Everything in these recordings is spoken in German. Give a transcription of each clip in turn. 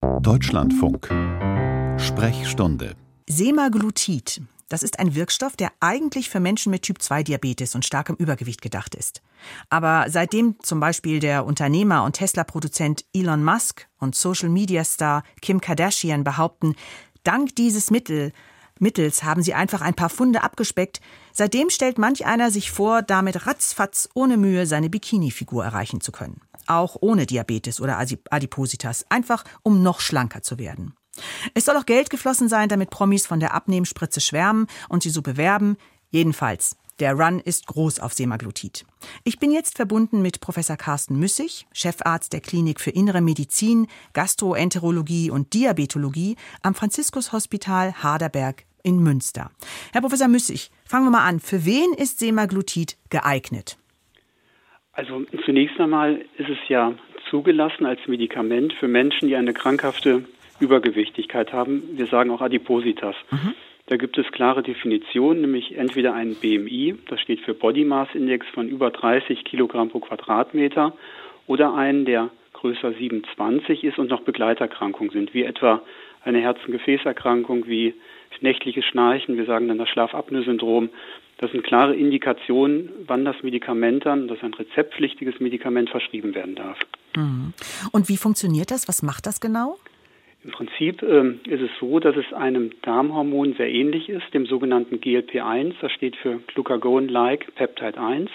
Deutschlandfunk. Sprechstunde. Semaglutid. Das ist ein Wirkstoff, der eigentlich für Menschen mit Typ-2-Diabetes und starkem Übergewicht gedacht ist. Aber seitdem zum Beispiel der Unternehmer und Tesla-Produzent Elon Musk und Social-Media-Star Kim Kardashian behaupten, dank dieses Mittel Mittels haben sie einfach ein paar Funde abgespeckt. Seitdem stellt manch einer sich vor, damit ratzfatz ohne Mühe seine Bikini-Figur erreichen zu können. Auch ohne Diabetes oder Adipositas. Einfach um noch schlanker zu werden. Es soll auch Geld geflossen sein, damit Promis von der Abnehmspritze schwärmen und sie so bewerben. Jedenfalls, der Run ist groß auf Semaglutid. Ich bin jetzt verbunden mit Professor Carsten Müssig, Chefarzt der Klinik für Innere Medizin, Gastroenterologie und Diabetologie am Franziskus-Hospital Haderberg in Münster. Herr Professor Müssig, fangen wir mal an. Für wen ist Semaglutid geeignet? Also zunächst einmal ist es ja zugelassen als Medikament für Menschen, die eine krankhafte Übergewichtigkeit haben. Wir sagen auch Adipositas. Mhm. Da gibt es klare Definitionen, nämlich entweder ein BMI, das steht für Body Mass Index von über 30 Kilogramm pro Quadratmeter, oder einen, der größer 27 ist und noch Begleiterkrankungen sind, wie etwa eine Herz-Gefäßerkrankung, wie nächtliches Schnarchen, wir sagen dann das Schlafapnoe-Syndrom. Das sind klare Indikationen, wann das Medikament dann, das ist ein rezeptpflichtiges Medikament, verschrieben werden darf. Mhm. Und wie funktioniert das? Was macht das genau? Im Prinzip ähm, ist es so, dass es einem Darmhormon sehr ähnlich ist, dem sogenannten GLP-1. Das steht für Glucagon-like Peptide 1,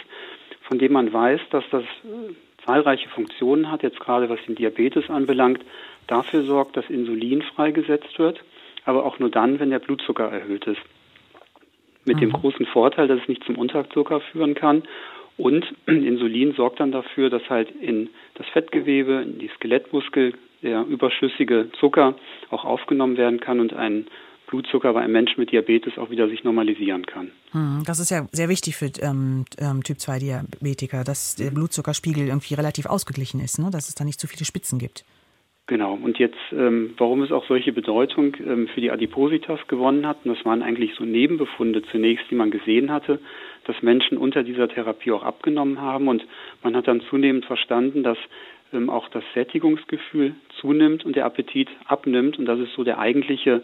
von dem man weiß, dass das äh, zahlreiche Funktionen hat, jetzt gerade was den Diabetes anbelangt, dafür sorgt, dass Insulin freigesetzt wird, aber auch nur dann, wenn der Blutzucker erhöht ist. Mit mhm. dem großen Vorteil, dass es nicht zum Unterzucker führen kann. Und Insulin sorgt dann dafür, dass halt in das Fettgewebe, in die Skelettmuskel der überschüssige Zucker auch aufgenommen werden kann und ein Blutzucker bei einem Menschen mit Diabetes auch wieder sich normalisieren kann. Hm, das ist ja sehr wichtig für ähm, ähm Typ 2 Diabetiker, dass der Blutzuckerspiegel irgendwie relativ ausgeglichen ist, ne? dass es da nicht zu viele Spitzen gibt. Genau, und jetzt, ähm, warum es auch solche Bedeutung ähm, für die Adipositas gewonnen hat, und das waren eigentlich so Nebenbefunde zunächst, die man gesehen hatte, dass Menschen unter dieser Therapie auch abgenommen haben und man hat dann zunehmend verstanden, dass ähm, auch das Sättigungsgefühl zunimmt und der Appetit abnimmt und das ist so der eigentliche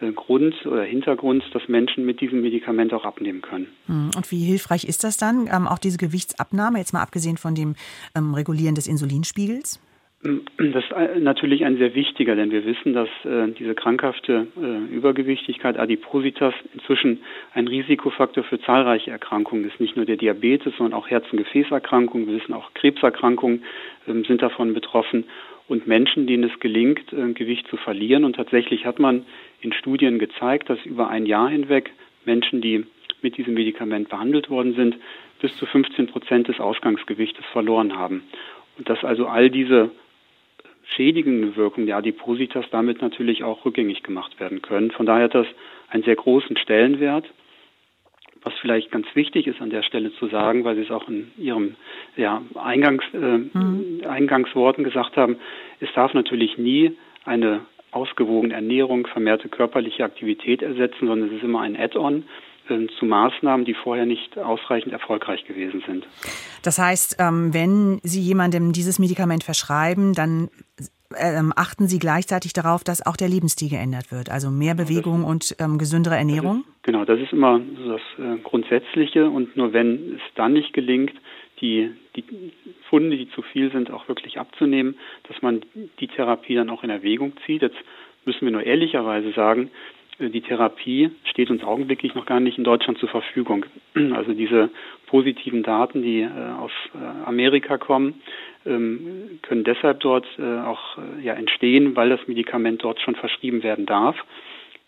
äh, Grund oder Hintergrund, dass Menschen mit diesem Medikament auch abnehmen können. Hm, und wie hilfreich ist das dann, ähm, auch diese Gewichtsabnahme, jetzt mal abgesehen von dem ähm, Regulieren des Insulinspiegels? Das ist natürlich ein sehr wichtiger, denn wir wissen, dass äh, diese krankhafte äh, Übergewichtigkeit, Adipositas, inzwischen ein Risikofaktor für zahlreiche Erkrankungen ist. Nicht nur der Diabetes, sondern auch Herz- und Gefäßerkrankungen. Wir wissen auch Krebserkrankungen äh, sind davon betroffen. Und Menschen, denen es gelingt, äh, Gewicht zu verlieren. Und tatsächlich hat man in Studien gezeigt, dass über ein Jahr hinweg Menschen, die mit diesem Medikament behandelt worden sind, bis zu 15 Prozent des Ausgangsgewichtes verloren haben. Und dass also all diese schädigende Wirkung der Adipositas damit natürlich auch rückgängig gemacht werden können. Von daher hat das einen sehr großen Stellenwert. Was vielleicht ganz wichtig ist an der Stelle zu sagen, weil Sie es auch in Ihrem ja, Eingangs, äh, mhm. Eingangsworten gesagt haben, es darf natürlich nie eine ausgewogene Ernährung, vermehrte körperliche Aktivität ersetzen, sondern es ist immer ein Add-on äh, zu Maßnahmen, die vorher nicht ausreichend erfolgreich gewesen sind. Das heißt, ähm, wenn Sie jemandem dieses Medikament verschreiben, dann ähm, achten Sie gleichzeitig darauf, dass auch der Lebensstil geändert wird, also mehr Bewegung und ähm, gesündere Ernährung? Das ist, genau, das ist immer das äh, Grundsätzliche und nur wenn es dann nicht gelingt, die, die Funde, die zu viel sind, auch wirklich abzunehmen, dass man die Therapie dann auch in Erwägung zieht. Jetzt müssen wir nur ehrlicherweise sagen, die Therapie steht uns augenblicklich noch gar nicht in Deutschland zur Verfügung. Also diese positiven Daten, die äh, aus äh, Amerika kommen, ähm, können deshalb dort auch ja, entstehen, weil das Medikament dort schon verschrieben werden darf.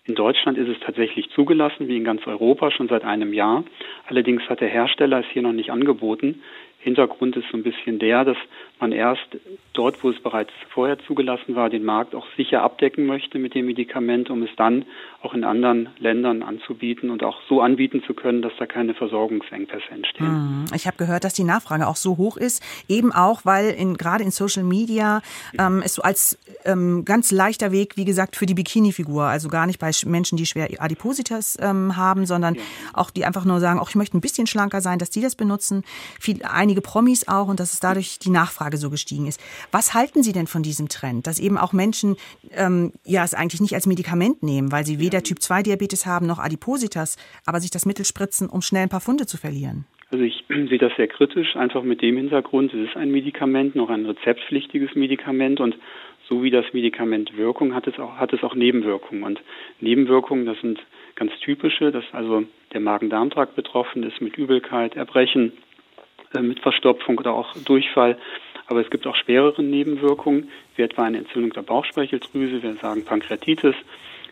In Deutschland ist es tatsächlich zugelassen, wie in ganz Europa, schon seit einem Jahr. Allerdings hat der Hersteller es hier noch nicht angeboten. Hintergrund ist so ein bisschen der, dass man erst dort, wo es bereits vorher zugelassen war, den Markt auch sicher abdecken möchte mit dem Medikament, um es dann auch in anderen Ländern anzubieten und auch so anbieten zu können, dass da keine Versorgungsengpässe entstehen. Hm, ich habe gehört, dass die Nachfrage auch so hoch ist, eben auch, weil in, gerade in Social Media ähm, es so als ähm, ganz leichter Weg, wie gesagt, für die Bikini-Figur, also gar nicht bei Menschen, die schwer Adipositas ähm, haben, sondern ja. auch die einfach nur sagen, auch ich möchte ein bisschen schlanker sein, dass die das benutzen. Viel, einige einige Promis auch und dass es dadurch die Nachfrage so gestiegen ist. Was halten Sie denn von diesem Trend, dass eben auch Menschen ähm, ja es eigentlich nicht als Medikament nehmen, weil sie weder Typ 2 Diabetes haben noch Adipositas, aber sich das Mittel spritzen, um schnell ein paar Funde zu verlieren? Also ich sehe das sehr kritisch, einfach mit dem Hintergrund, es ist ein Medikament, noch ein rezeptpflichtiges Medikament und so wie das Medikament Wirkung hat es auch, hat es auch Nebenwirkungen. Und Nebenwirkungen, das sind ganz typische, dass also der Magen-Darm-Trakt betroffen ist mit Übelkeit, Erbrechen, äh, mit Verstopfung oder auch Durchfall. Aber es gibt auch schwerere Nebenwirkungen, wie etwa eine Entzündung der Bauchspeicheldrüse, wir sagen Pankreatitis.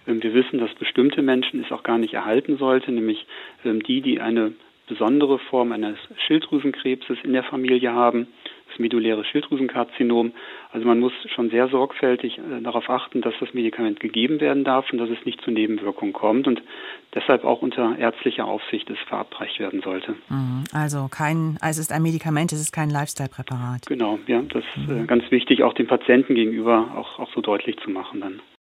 Ähm, wir wissen, dass bestimmte Menschen es auch gar nicht erhalten sollte, nämlich ähm, die, die eine besondere Form eines Schilddrüsenkrebses in der Familie haben, das medulläre Schilddrüsenkarzinom. Also man muss schon sehr sorgfältig äh, darauf achten, dass das Medikament gegeben werden darf und dass es nicht zu Nebenwirkungen kommt und deshalb auch unter ärztlicher Aufsicht es verabreicht werden sollte. Mhm. Also kein, also es ist ein Medikament, es ist kein Lifestyle-Präparat. Genau, ja, das ist äh, mhm. ganz wichtig, auch dem Patienten gegenüber auch, auch so deutlich zu machen dann.